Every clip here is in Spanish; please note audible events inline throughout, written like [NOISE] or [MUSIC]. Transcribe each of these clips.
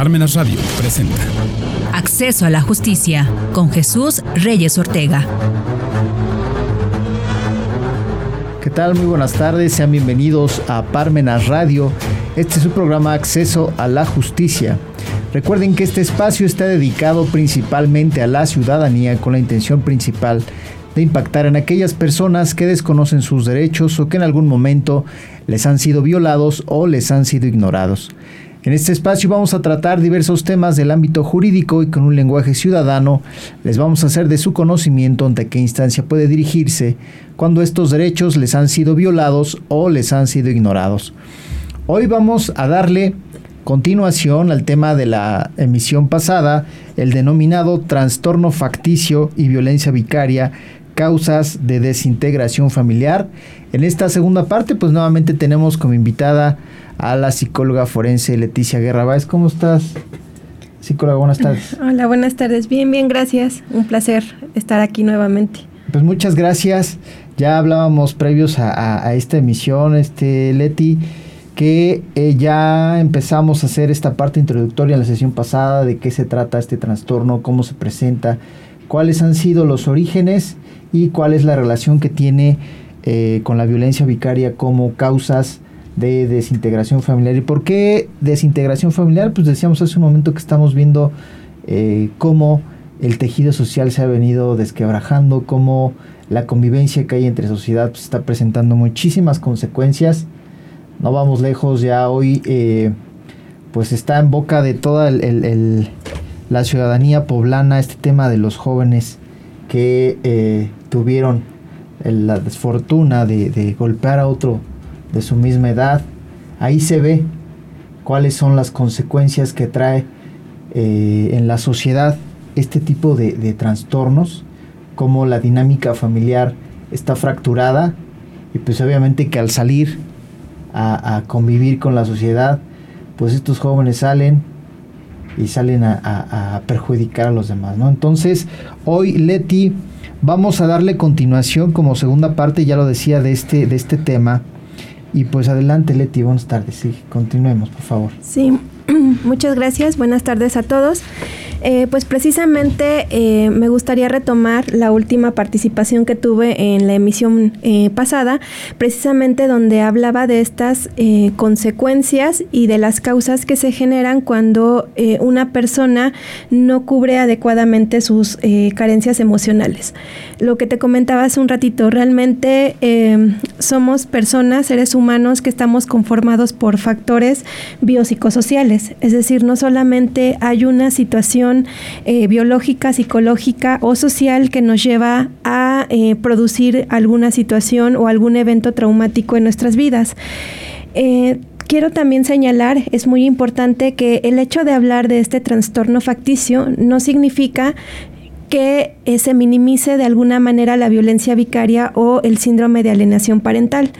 Parmenas Radio presenta Acceso a la Justicia con Jesús Reyes Ortega. ¿Qué tal? Muy buenas tardes, sean bienvenidos a Parmenas Radio. Este es su programa Acceso a la Justicia. Recuerden que este espacio está dedicado principalmente a la ciudadanía con la intención principal de impactar en aquellas personas que desconocen sus derechos o que en algún momento les han sido violados o les han sido ignorados. En este espacio vamos a tratar diversos temas del ámbito jurídico y con un lenguaje ciudadano les vamos a hacer de su conocimiento ante qué instancia puede dirigirse cuando estos derechos les han sido violados o les han sido ignorados. Hoy vamos a darle continuación al tema de la emisión pasada, el denominado trastorno facticio y violencia vicaria, causas de desintegración familiar. En esta segunda parte, pues nuevamente tenemos como invitada a la psicóloga forense Leticia Guerra Báez. ¿Cómo estás? Psicóloga, buenas tardes. [LAUGHS] Hola, buenas tardes. Bien, bien, gracias. Un placer estar aquí nuevamente. Pues muchas gracias. Ya hablábamos previos a, esta emisión, este Leti, que eh, ya empezamos a hacer esta parte introductoria en la sesión pasada de qué se trata este trastorno, cómo se presenta, cuáles han sido los orígenes y cuál es la relación que tiene eh, con la violencia vicaria como causas de desintegración familiar. ¿Y por qué desintegración familiar? Pues decíamos hace un momento que estamos viendo eh, cómo el tejido social se ha venido desquebrajando, cómo la convivencia que hay entre sociedad pues, está presentando muchísimas consecuencias. No vamos lejos, ya hoy eh, pues está en boca de toda la ciudadanía poblana este tema de los jóvenes que eh, tuvieron la desfortuna de golpear a otro de su misma edad. Ahí se ve cuáles son las consecuencias que trae eh, en la sociedad este tipo de, trastornos, cómo la dinámica familiar está fracturada y pues obviamente que al salir a, convivir con la sociedad, pues estos jóvenes salen y salen a, perjudicar a los demás, ¿no? Entonces, hoy Leti, vamos a darle continuación como segunda parte, ya lo decía, de este, de este tema, y pues adelante Leti, buenas tardes. Sí, continuemos, por favor. Sí, [CLEARS THROAT] muchas gracias. Buenas tardes a todos. Eh, pues precisamente eh, me gustaría retomar la última participación que tuve en la emisión eh, pasada, precisamente donde hablaba de estas consecuencias y de las causas que se generan cuando una persona no cubre adecuadamente sus carencias emocionales. Lo que te comentaba hace un ratito, realmente somos personas, seres humanos que estamos conformados por factores biopsicosociales, es decir, no solamente hay una situación eh, biológica, psicológica o social que nos lleva a eh, producir alguna situación o algún evento traumático en nuestras vidas. Eh, quiero también señalar, es muy importante que el hecho de hablar de este trastorno facticio no significa que se minimice de alguna manera la violencia vicaria o el síndrome de alienación parental.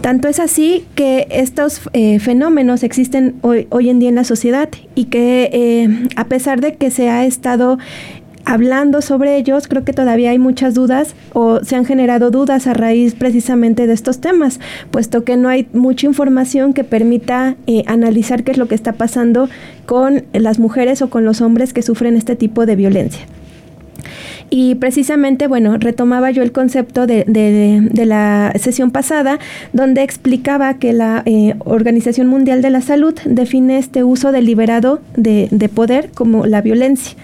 Tanto es así que estos eh, fenómenos existen hoy, hoy, en día en la sociedad y que eh, a pesar de que se ha estado hablando sobre ellos, creo que todavía hay muchas dudas o se han generado dudas a raíz precisamente de estos temas, puesto que no hay mucha información que permita eh, analizar qué es lo que está pasando con las mujeres o con los hombres que sufren este tipo de violencia. Y precisamente, bueno, retomaba yo el concepto de, la sesión pasada, donde explicaba que la eh, Organización Mundial de la Salud define este uso deliberado de, de poder como la violencia.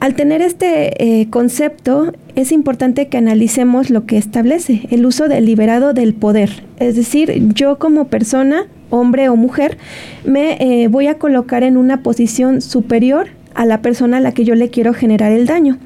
Al tener este eh, concepto, es importante que analicemos lo que establece el uso deliberado del poder. Es decir, yo como persona, hombre o mujer, me eh, voy a colocar en una posición superior a la persona a la que yo le quiero generar el daño.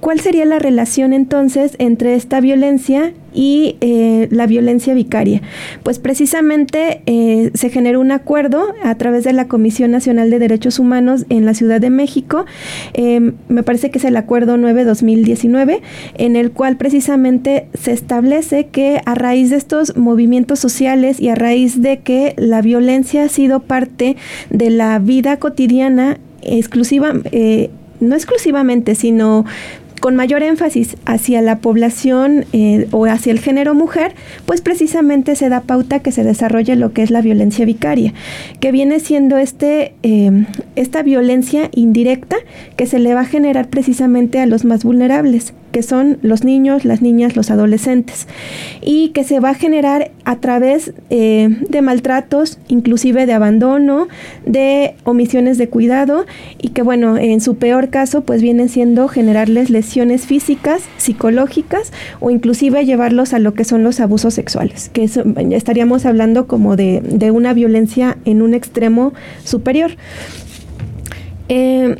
¿Cuál sería la relación entonces entre esta violencia y eh, la violencia vicaria? Pues precisamente eh, se generó un acuerdo a través de la Comisión Nacional de Derechos Humanos en la Ciudad de México, em, me parece que es el Acuerdo 9-2019, en el cual precisamente se establece que a raíz de estos movimientos sociales y a raíz de que la violencia ha sido parte de la vida cotidiana exclusiva, eh, no exclusivamente, sino con mayor énfasis hacia la población eh, o hacia el género mujer, pues precisamente se da pauta que se desarrolle lo que es la violencia vicaria, que viene siendo este, eh, esta violencia indirecta que se le va a generar precisamente a los más vulnerables que son los niños, las niñas, los adolescentes, y que se va a generar a través eh, de maltratos, inclusive de abandono, de omisiones de cuidado, y que bueno, en su peor caso, pues vienen siendo generarles lesiones físicas, psicológicas, o inclusive llevarlos a lo que son los abusos sexuales, que estaríamos hablando como de, de, una violencia en un extremo superior. Eh,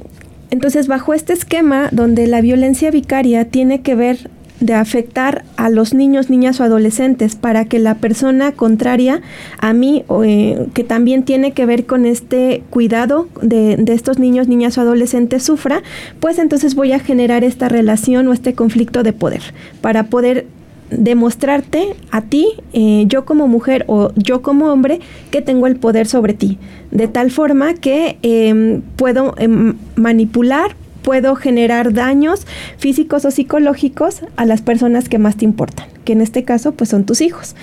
entonces, bajo este esquema donde la violencia vicaria tiene que ver de afectar a los niños, niñas o adolescentes para que la persona contraria a mí, eh, que también tiene que ver con este cuidado de, de, estos niños, niñas o adolescentes sufra, pues entonces voy a generar esta relación o este conflicto de poder para poder demostrarte a ti, eh, yo como mujer o yo como hombre, que tengo el poder sobre ti, de tal forma que em, puedo em, manipular, puedo generar daños físicos o psicológicos a las personas que más te importan que en este caso pues son tus hijos.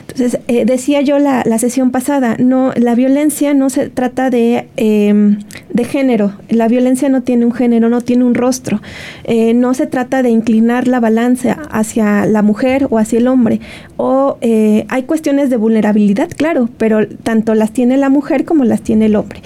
Entonces, eh, decía yo la, la, sesión pasada, no, la violencia no se trata de, em, de género, la violencia no tiene un género, no tiene un rostro, eh, no se trata de inclinar la balanza hacia la mujer o hacia el hombre, o eh, hay cuestiones de vulnerabilidad, claro, pero tanto las tiene la mujer como las tiene el hombre.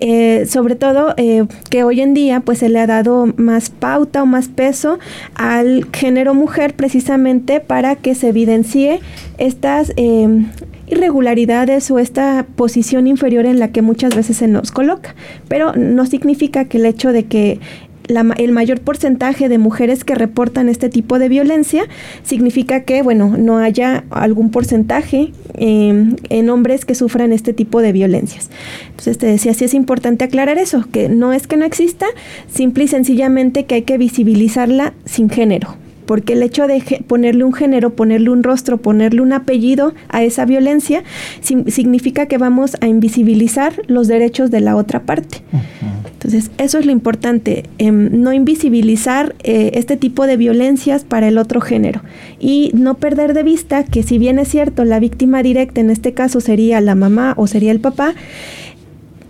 Eh, sobre todo eh, que hoy en día pues se le ha dado más pauta o más peso al género mujer precisamente para que se evidencie estas eh, irregularidades o esta posición inferior en la que muchas veces se nos coloca. Pero no significa que el hecho de que el mayor porcentaje de mujeres que reportan este tipo de violencia significa que, bueno, no haya algún porcentaje em, en hombres que sufran este tipo de violencias. Entonces te decía, sí es importante aclarar eso, que no es que no exista, simple y sencillamente que hay que visibilizarla sin género porque el hecho de ponerle un género, ponerle un rostro, ponerle un apellido a esa violencia, significa que vamos a invisibilizar los derechos de la otra parte. Entonces, eso es lo importante, em, no invisibilizar eh, este tipo de violencias para el otro género y no perder de vista que si bien es cierto, la víctima directa en este caso sería la mamá o sería el papá,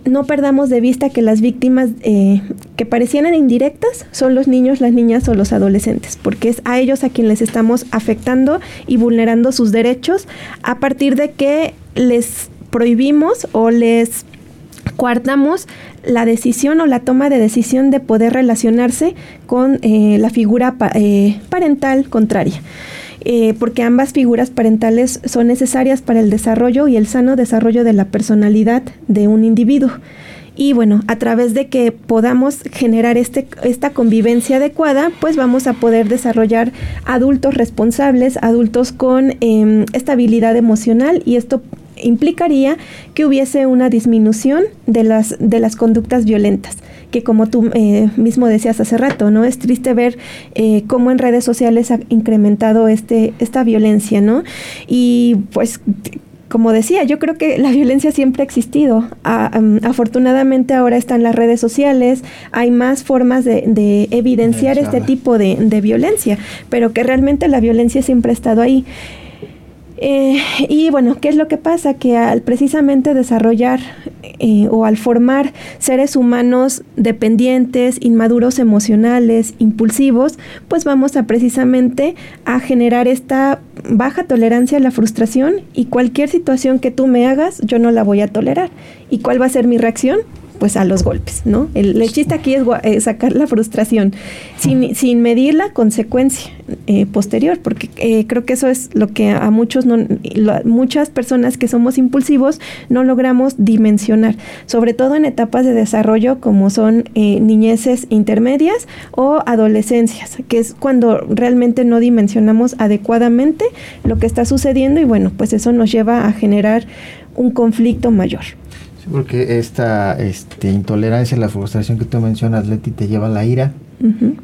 no perdamos de vista que las víctimas eh, que parecían indirectas son los niños, las niñas o los adolescentes, porque es a ellos a quien les estamos afectando y vulnerando sus derechos a partir de que les prohibimos o les coartamos la decisión o la toma de decisión de poder relacionarse con eh, la figura eh, parental contraria. Eh, porque ambas figuras parentales son necesarias para el desarrollo y el sano desarrollo de la personalidad de un individuo. Y bueno, a través de que podamos generar este, esta convivencia adecuada, pues vamos a poder desarrollar adultos responsables, adultos con em, estabilidad emocional y esto implicaría que hubiese una disminución de las, de las conductas violentas que como tú eh, mismo decías hace rato, ¿no? Es triste ver eh, cómo en redes sociales ha incrementado este, esta violencia, ¿no? Y pues como decía, yo creo que la [LAUGHS] violencia siempre ha existido. afortunadamente ahora están las redes sociales, hay más formas de, evidenciar este tipo de, de, violencia, pero que realmente la violencia siempre ha estado ahí. Eh, y bueno, ¿qué es lo que pasa? Que al precisamente desarrollar eh, o al formar seres humanos dependientes, inmaduros emocionales, impulsivos, pues vamos a precisamente a generar esta baja tolerancia a la frustración y cualquier situación que tú me hagas, yo no la voy a tolerar. ¿Y cuál va a ser mi reacción? Pues a los golpes, ¿no? El, chiste aquí es eh, sacar la frustración sin, sin medir la consecuencia eh, posterior, porque eh, creo que eso es lo que a muchos, no, muchas personas que somos impulsivos no logramos dimensionar, sobre todo en etapas de desarrollo como son niñeces intermedias o adolescencias, que es cuando realmente no dimensionamos adecuadamente lo que está sucediendo y bueno, pues eso nos lleva a generar un conflicto mayor porque esta este, intolerancia, la frustración que tú mencionas, Leti, te lleva a la ira.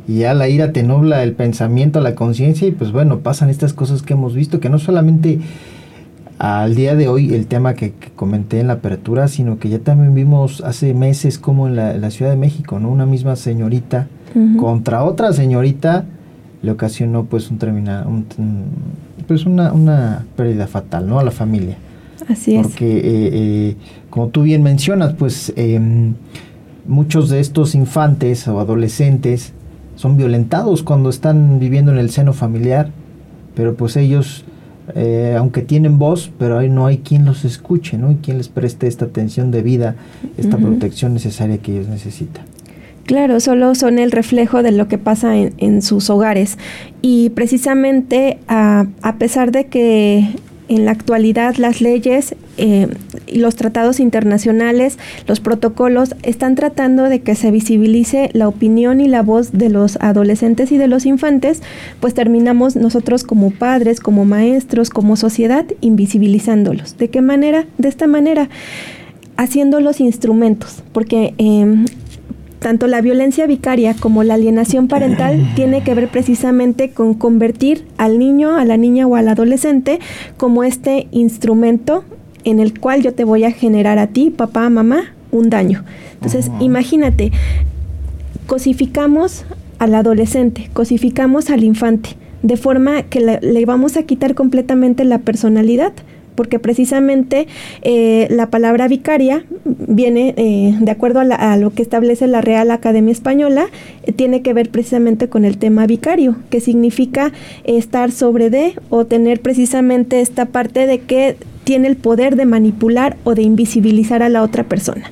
Y ya la ira te nubla el pensamiento, la conciencia, y pues bueno, pasan estas cosas que hemos visto, que no solamente al día de hoy el tema que, comenté en la apertura, sino que ya también vimos hace meses como en la, Ciudad de México, ¿no? Una misma señorita contra otra señorita le ocasionó pues un termina, pues una, una pérdida fatal, ¿no? A la familia. Así es. Porque, eh, eh, como tú bien mencionas, pues em, muchos de estos infantes o adolescentes son violentados cuando están viviendo en el seno familiar, pero pues ellos, eh, aunque tienen voz, pero ahí no hay quien los escuche, ¿no? Y quien les preste esta atención debida, esta protección necesaria que ellos necesitan. Claro, solo son el reflejo de lo que pasa en, sus hogares. Y precisamente a, a pesar de que en la actualidad las leyes eh, los tratados internacionales, los protocolos, están tratando de que se visibilice la opinión y la voz de los adolescentes y de los infantes, pues terminamos nosotros como padres, como maestros, como sociedad, invisibilizándolos. ¿De qué manera? De esta manera haciéndolos instrumentos, porque em, tanto la violencia vicaria como la alienación parental [CLEARS THROAT] tiene que ver precisamente con convertir al niño, a la niña o al adolescente como este instrumento en el cual yo te voy a generar a ti, papá, mamá, un daño. Entonces, imagínate, cosificamos al adolescente, cosificamos al infante, de forma que le vamos a quitar completamente la personalidad porque precisamente eh, la palabra vicaria viene, eh, de acuerdo a, lo que establece la Real Academia Española, eh, tiene que ver precisamente con el tema vicario, que significa estar sobre de o tener precisamente esta parte de que tiene el poder de manipular o de invisibilizar a la otra persona.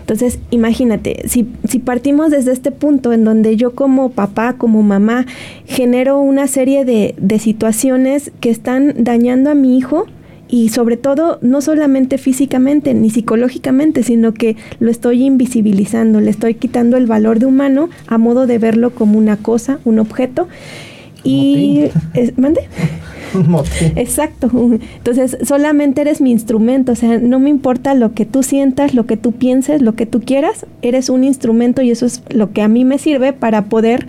Entonces, imagínate, si, si, partimos desde este punto en donde yo como papá, como mamá, genero una serie de situaciones que están dañando a mi hijo, y sobre todo no solamente físicamente ni psicológicamente, sino que lo estoy invisibilizando, le estoy quitando el valor de humano a modo de verlo como una cosa, un objeto. Y [LAUGHS] mande. [LAUGHS] Exacto. Entonces, solamente eres mi instrumento, o sea, no me importa lo que tú sientas, lo que tú pienses, lo que tú quieras, eres un instrumento y eso es lo que a mí me sirve para poder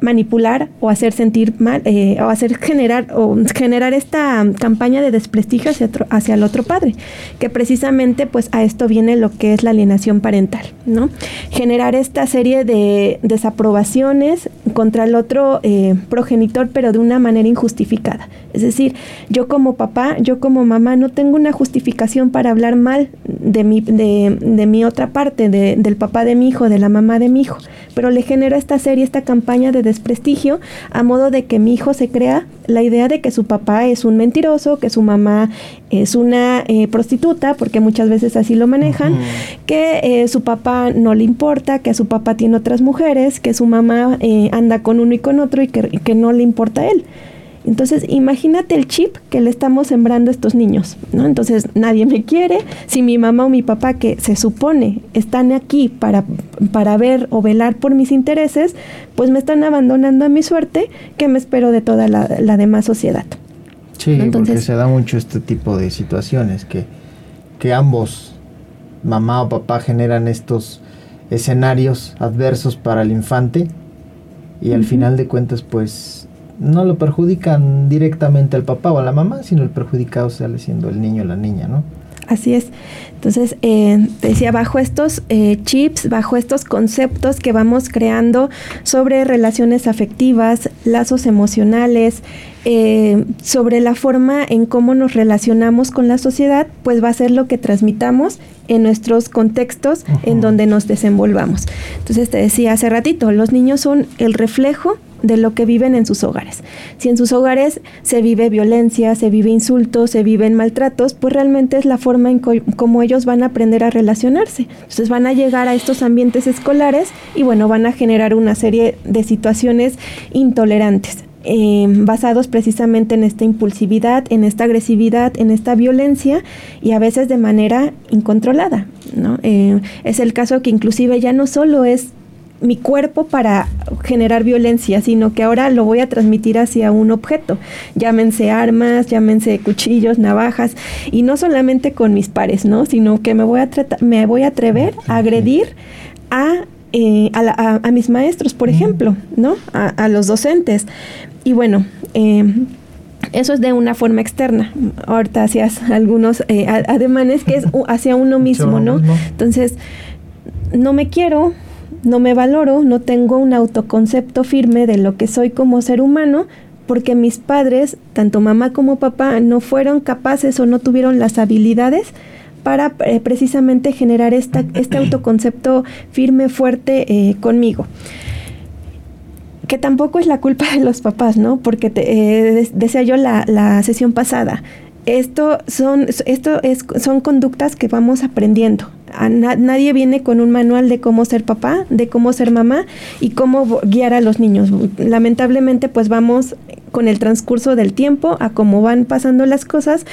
manipular o hacer sentir mal eh, o hacer generar o generar esta campaña de desprestigio hacia, el otro padre que precisamente pues a esto viene lo que es la alienación parental no generar esta serie de desaprobaciones contra el otro eh, progenitor pero de una manera injustificada. Es decir yo como papá yo como mamá no tengo una justificación para hablar mal de mi de mi otra parte de, del papá de mi hijo de la mamá de mi hijo pero le genero esta serie esta campaña de desprestigio a modo de que mi hijo se crea la idea de que su papá es un mentiroso, que su mamá es una eh, prostituta, porque muchas veces así lo manejan, que eh, su papá no le importa, que su papá tiene otras mujeres, que su mamá eh, anda con uno y con otro y que, que no le importa a él. Entonces, imagínate el chip que le estamos sembrando a estos niños, ¿no? Entonces, nadie me quiere. Si mi mamá o mi papá, que se supone están aquí para, para ver o velar por mis intereses, pues me están abandonando a mi suerte, que me espero de toda la, demás sociedad. Sí, porque se da mucho este tipo de situaciones, que, que ambos, mamá o papá, generan estos escenarios adversos para el infante y al final de cuentas, pues no lo perjudican directamente al papá o a la mamá, sino el perjudicado sale siendo el niño o la niña, ¿no? Así es. Entonces, eh, decía, bajo estos eh, chips, bajo estos conceptos que vamos creando sobre relaciones afectivas, lazos emocionales, eh, sobre la forma en cómo nos relacionamos con la sociedad, pues va a ser lo que transmitamos en nuestros contextos en donde nos desenvolvamos. Entonces, te decía hace ratito, los niños son el reflejo de lo que viven en sus hogares. Si en sus hogares se vive violencia, se vive insultos, se viven maltratos, pues realmente es la forma en cómo ellos van a aprender a relacionarse. Entonces van a llegar a estos ambientes escolares y bueno, van a generar una serie de situaciones intolerantes. Eh, basados precisamente en esta impulsividad, en esta agresividad, en esta violencia y a veces de manera incontrolada. ¿no? Eh, es el caso que inclusive ya no solo es mi cuerpo para generar violencia, sino que ahora lo voy a transmitir hacia un objeto. Llámense armas, llámense cuchillos, navajas, y no solamente con mis pares, ¿no? Sino que me voy a, me voy a atrever a agredir a, eh, a, mis maestros, por ejemplo, ¿no? A, los docentes. Y bueno, em, eso es de una forma externa. Ahorita hacías algunos eh, ademanes que es hacia uno mismo, ¿no? Entonces, no me quiero, no me valoro, no tengo un autoconcepto firme de lo que soy como ser humano, porque mis padres, tanto mamá como papá, no fueron capaces o no tuvieron las habilidades para eh, precisamente generar esta, este autoconcepto firme, fuerte eh, conmigo que tampoco es la culpa de los papás, ¿no? Porque te, eh, decía yo la, la, sesión pasada, esto son, esto es, son conductas que vamos aprendiendo. nadie viene con un manual de cómo ser papá, de cómo ser mamá y cómo guiar a los niños. Lamentablemente, pues vamos con el transcurso del tiempo a cómo van pasando las cosas,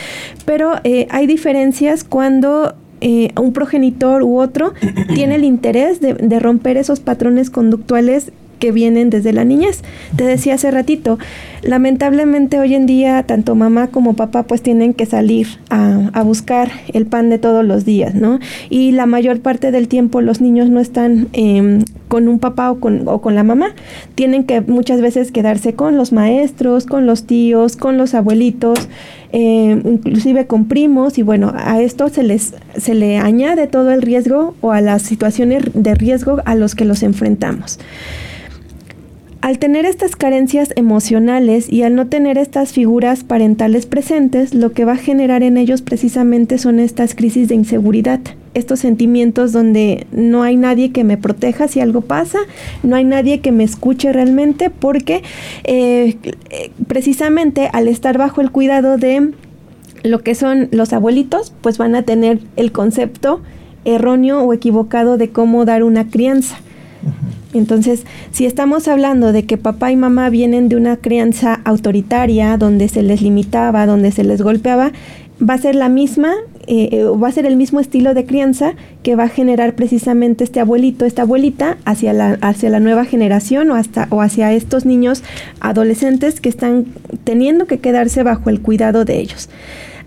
pero eh, hay diferencias cuando eh, un progenitor u otro tiene el interés de, de romper esos patrones conductuales que vienen desde la niñez. Te decía hace ratito, lamentablemente hoy en día tanto mamá como papá pues tienen que salir a, a, buscar el pan de todos los días, ¿no? Y la mayor parte del tiempo los niños no están eh, con un papá o con, o con la mamá, tienen que muchas veces quedarse con los maestros, con los tíos, con los abuelitos, eh, inclusive con primos y bueno, a esto se les se le añade todo el riesgo o a las situaciones de riesgo a los que los enfrentamos. Al tener estas carencias emocionales y al no tener estas figuras parentales presentes, lo que va a generar en ellos precisamente son estas crisis de inseguridad, estos sentimientos donde no hay nadie que me proteja si algo pasa, no hay nadie que me escuche realmente, porque eh, precisamente al estar bajo el cuidado de lo que son los abuelitos, pues van a tener el concepto erróneo o equivocado de cómo dar una crianza. Entonces, si estamos hablando de que papá y mamá vienen de una crianza autoritaria, donde se les limitaba, donde se les golpeaba, va a ser la misma, eh, eh, va a ser el mismo estilo de crianza que va a generar precisamente este abuelito, esta abuelita hacia la, hacia la nueva generación o, hasta, o hacia estos niños adolescentes que están teniendo que quedarse bajo el cuidado de ellos.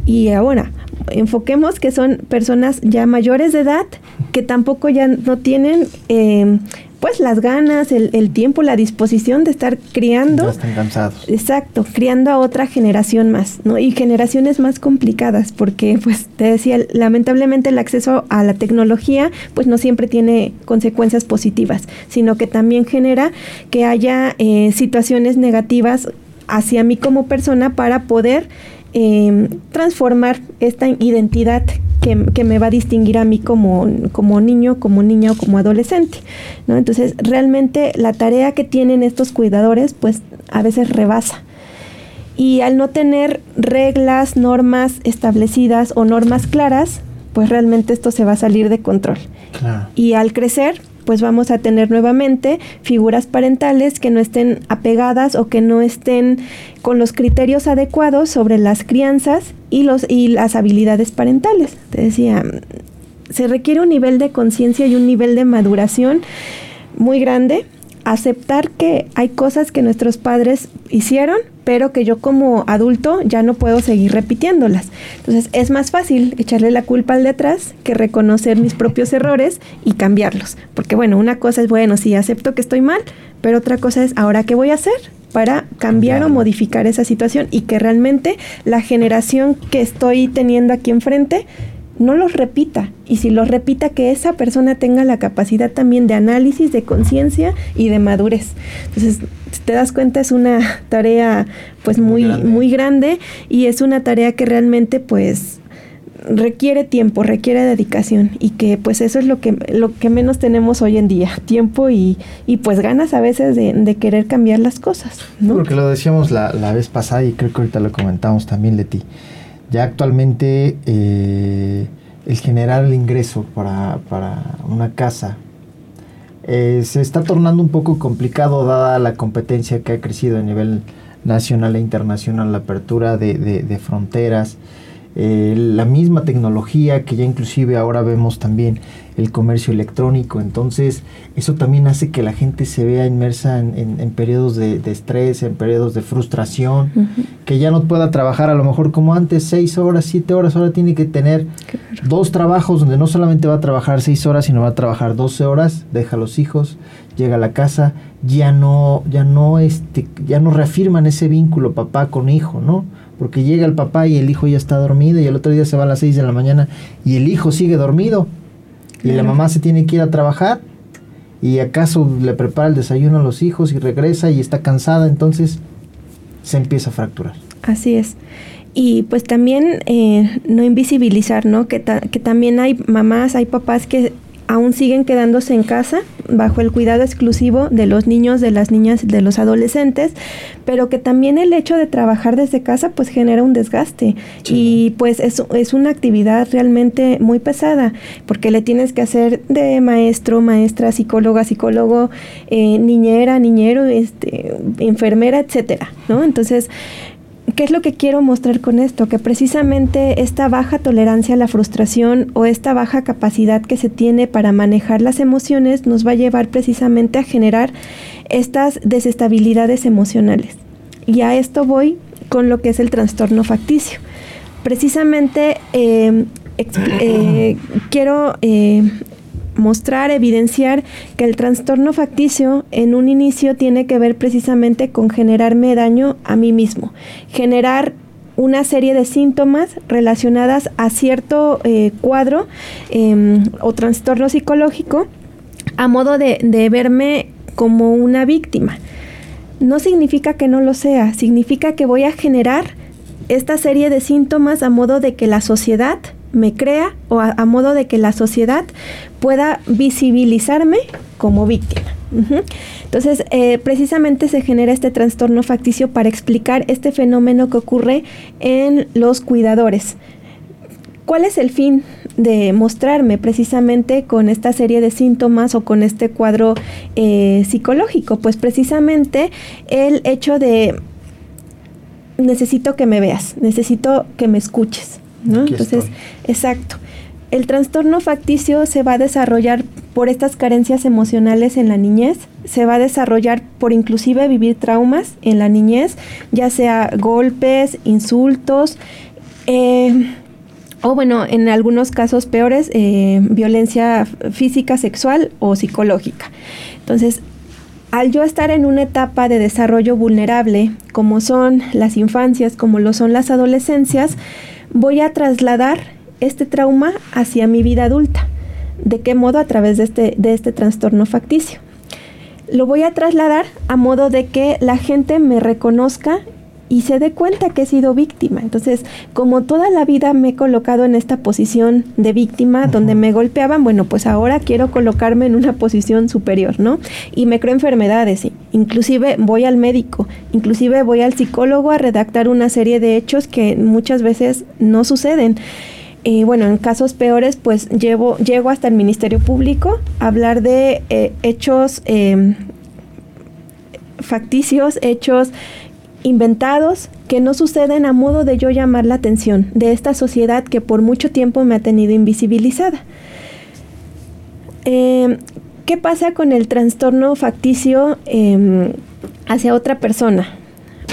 Y ahora, enfoquemos que son personas ya mayores de edad que tampoco ya no tienen eh, pues las ganas, el, tiempo, la disposición de estar criando. Ya están cansados. Exacto, criando a otra generación más, ¿no? Y generaciones más complicadas, porque pues te decía, lamentablemente el acceso a la tecnología pues no siempre tiene consecuencias positivas, sino que también genera que haya eh, situaciones negativas hacia mí como persona para poder eh, transformar esta identidad que, me va a distinguir a mí como, como niño, como niña o como adolescente. ¿no? Entonces, realmente la tarea que tienen estos cuidadores, pues a veces rebasa. Y al no tener reglas, normas establecidas o normas claras, pues realmente esto se va a salir de control. Y al crecer, pues vamos a tener nuevamente figuras parentales que no estén apegadas o que no estén con los criterios adecuados sobre las crianzas y, los, y las habilidades parentales. Te decía, se requiere un nivel de conciencia y un nivel de maduración muy grande aceptar que hay cosas que nuestros padres hicieron, pero que yo como adulto ya no puedo seguir repitiéndolas. Entonces es más fácil echarle la culpa al de atrás que reconocer mis propios errores y cambiarlos. Porque bueno, una cosa es, bueno, sí, acepto que estoy mal, pero otra cosa es, ¿ahora qué voy a hacer? para cambiar o modificar esa situación y que realmente la generación que estoy teniendo aquí enfrente no los repita. Y si los repita, que esa persona tenga la capacidad también de análisis, de conciencia y de madurez. Entonces, si te das cuenta, es una tarea pues muy, muy grande. muy grande y es una tarea que realmente pues requiere tiempo, requiere dedicación y que pues eso es lo que, lo que menos tenemos hoy en día, tiempo y, y pues ganas a veces de, de, querer cambiar las cosas. ¿no? Porque lo decíamos la, la vez pasada y creo que ahorita lo comentamos también, Leti ya actualmente eh, el generar el ingreso para, una casa eh, se está tornando un poco complicado dada la competencia que ha crecido a nivel nacional e internacional, la apertura de fronteras, eh, la misma tecnología que ya inclusive ahora vemos también el comercio electrónico. Entonces eso también hace que la gente se vea inmersa en, periodos de, estrés, en periodos de frustración, que ya no pueda trabajar a lo mejor como antes, seis horas, siete horas, ahora tiene que tener dos trabajos donde no solamente va a trabajar seis horas, sino va a trabajar doce horas, deja a los hijos, llega a la casa, ya no, ya no, este, ya no reafirman ese vínculo papá con hijo, ¿no? Porque llega el papá y el hijo ya está dormido y el otro día se va a las 6 de la mañana y el hijo sigue dormido y la mamá se tiene que ir a trabajar y acaso le prepara el desayuno a los hijos y regresa y está cansada, entonces se empieza a fracturar. Así es. Y pues también eh, no invisibilizar, ¿no? Que, que también hay mamás, hay papás que aún siguen quedándose en casa bajo el cuidado exclusivo de los niños, de las niñas, de los adolescentes, pero que también el hecho de trabajar desde casa pues genera un desgaste y pues es, es una actividad realmente muy pesada porque le tienes que hacer de maestro, maestra, psicóloga, psicólogo, eh, niñera, niñero, este, enfermera, etcétera, ¿no? Entonces ¿Qué es lo que quiero mostrar con esto? Que precisamente esta baja tolerancia a la frustración o esta baja capacidad que se tiene para manejar las emociones nos va a llevar precisamente a generar estas desestabilidades emocionales. Y a esto voy con lo que es el trastorno facticio. Precisamente eh, eh, quiero eh, mostrar, evidenciar que el trastorno facticio en un inicio tiene que ver precisamente con generarme daño a mí mismo, generar una serie de síntomas relacionadas a cierto eh, cuadro em, o trastorno psicológico a modo de, de verme como una víctima. No significa que no lo sea, significa que voy a generar esta serie de síntomas a modo de que la sociedad me crea o a, modo de que la sociedad pueda visibilizarme como víctima. Entonces, eh, precisamente se genera este trastorno facticio para explicar este fenómeno que ocurre en los cuidadores. ¿Cuál es el fin de mostrarme precisamente con esta serie de síntomas o con este cuadro eh, psicológico? Pues precisamente el hecho de necesito que me veas, necesito que me escuches. Entonces, exacto. El trastorno facticio se va a desarrollar por estas carencias emocionales en la niñez, se va a desarrollar por inclusive vivir traumas en la niñez, ya sea golpes, insultos, eh, o bueno, en algunos casos peores, eh, violencia física, sexual o psicológica. Entonces, al yo estar en una etapa de desarrollo vulnerable, como son las infancias, como lo son las adolescencias, voy a trasladar este trauma hacia mi vida adulta. ¿De qué modo? A través de este, de este trastorno facticio. Lo voy a trasladar a modo de que la gente me reconozca y se dé cuenta que he sido víctima. Entonces, como toda la vida me he colocado en esta posición de víctima, donde me golpeaban, bueno, pues ahora quiero colocarme en una posición superior, ¿no? Y me creo enfermedades, inclusive voy al médico, inclusive voy al psicólogo a redactar una serie de hechos que muchas veces no suceden. Y bueno, en casos peores, pues llevo, llego hasta el Ministerio Público a hablar de eh, hechos eh, facticios, hechos inventados que no suceden a modo de yo llamar la atención de esta sociedad que por mucho tiempo me ha tenido invisibilizada. Em, ¿Qué pasa con el trastorno facticio em, hacia otra persona?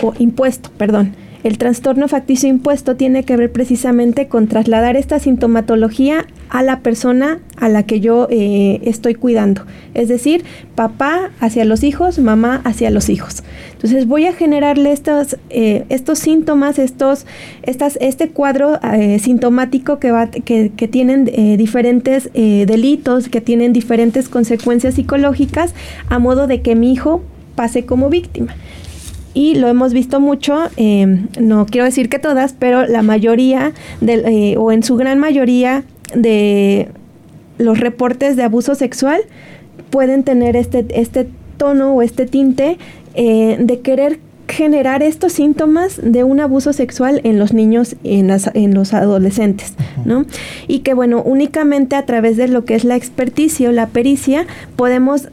O impuesto, perdón. El trastorno facticio impuesto tiene que ver precisamente con trasladar esta sintomatología a la persona a la que yo eh, estoy cuidando. Es decir, papá hacia los hijos, mamá hacia los hijos. Entonces voy a generarle estos, eh, estos síntomas, estos, estas, este cuadro eh, sintomático que, va, que, que tienen diferentes delitos, que tienen diferentes consecuencias psicológicas, a modo de que mi hijo pase como víctima y lo hemos visto mucho, no quiero decir que todas, pero la mayoría, o en su gran mayoría, de los reportes de abuso sexual pueden tener este, este tono o este tinte eh, de querer generar estos síntomas de un abuso sexual en los niños y en, en los adolescentes, ¿no? Y que, bueno, únicamente a través de lo que es la experticia o la pericia podemos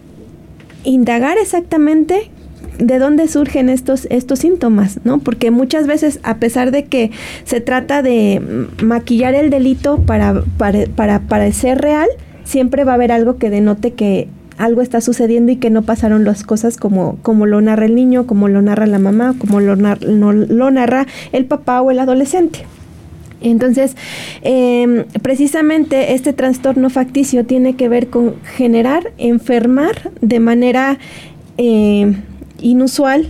indagar exactamente de dónde surgen estos, estos síntomas, ¿no? Porque muchas veces, a pesar de que se trata de maquillar el delito para, para, para parecer real, siempre va a haber algo que denote que algo está sucediendo y que no pasaron las cosas como, como lo narra el niño, como lo narra la mamá, como lo, lo narra el papá o el adolescente. Entonces, em, precisamente este trastorno facticio tiene que ver con generar, enfermar de manera eh, inusual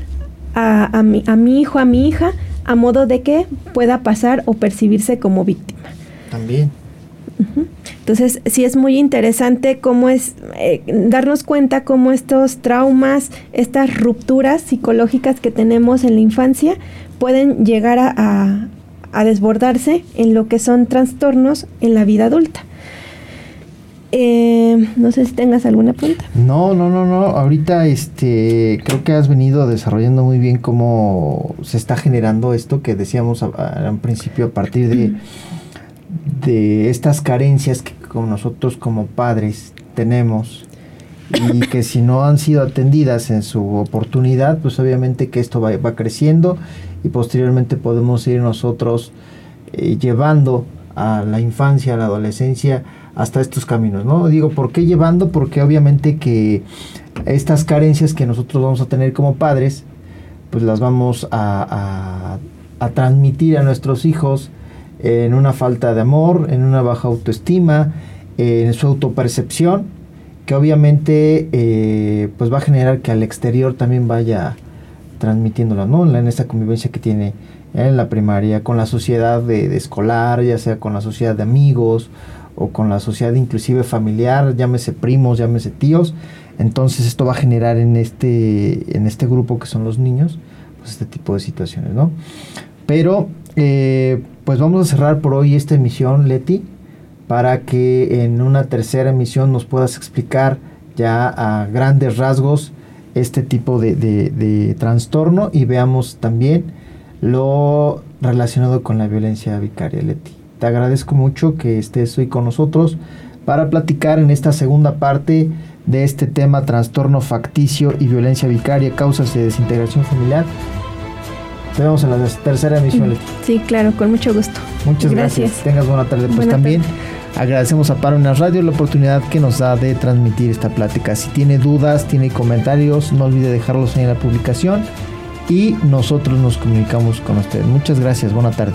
a, mi, a mi hijo, a mi hija, a modo de que pueda pasar o percibirse como víctima. También. Entonces, sí es muy interesante cómo es eh, darnos cuenta cómo estos traumas, estas rupturas psicológicas que tenemos en la infancia pueden llegar a, desbordarse en lo que son trastornos en la vida adulta. Eh, no sé si tengas alguna pregunta. No, no, no, no. Ahorita este, creo que has venido desarrollando muy bien cómo se está generando esto que decíamos a, un principio a partir de de estas carencias que con nosotros como padres tenemos y que si no han sido atendidas en su oportunidad, pues obviamente que esto va, va creciendo y posteriormente podemos ir nosotros eh, llevando a la infancia, a la adolescencia, hasta estos caminos, ¿no? Digo, ¿por qué llevando? Porque obviamente que estas carencias que nosotros vamos a tener como padres, pues las vamos a, transmitir a nuestros hijos en una falta de amor, en una baja autoestima, en su autopercepción, que obviamente eh, pues va a generar que al exterior también vaya transmitiéndolo, ¿no? En esa convivencia que tiene en la primaria, con la sociedad de, escolar, ya sea con la sociedad de amigos o con la sociedad inclusive familiar, llámese primos, llámese tíos. Entonces esto va a generar en este, en este grupo que son los niños, pues este tipo de situaciones, ¿no? Pero eh, pues vamos a cerrar por hoy esta emisión, Leti, para que en una tercera emisión nos puedas explicar ya a grandes rasgos este tipo de, trastorno y veamos también lo relacionado con la violencia vicaria, Leti. Te agradezco mucho que estés hoy con nosotros para platicar en esta segunda parte de este tema trastorno facticio y violencia vicaria, causas de desintegración familiar te vemos en la tercera emisión. Sí, claro, con mucho gusto. Muchas gracias. Tengas buena tarde. Pues también agradecemos a Paro Radio la oportunidad que nos da de transmitir esta plática. Si tiene dudas, tiene comentarios, no olvide dejarlos en la publicación y nosotros nos comunicamos con ustedes. Muchas gracias. Buena tarde.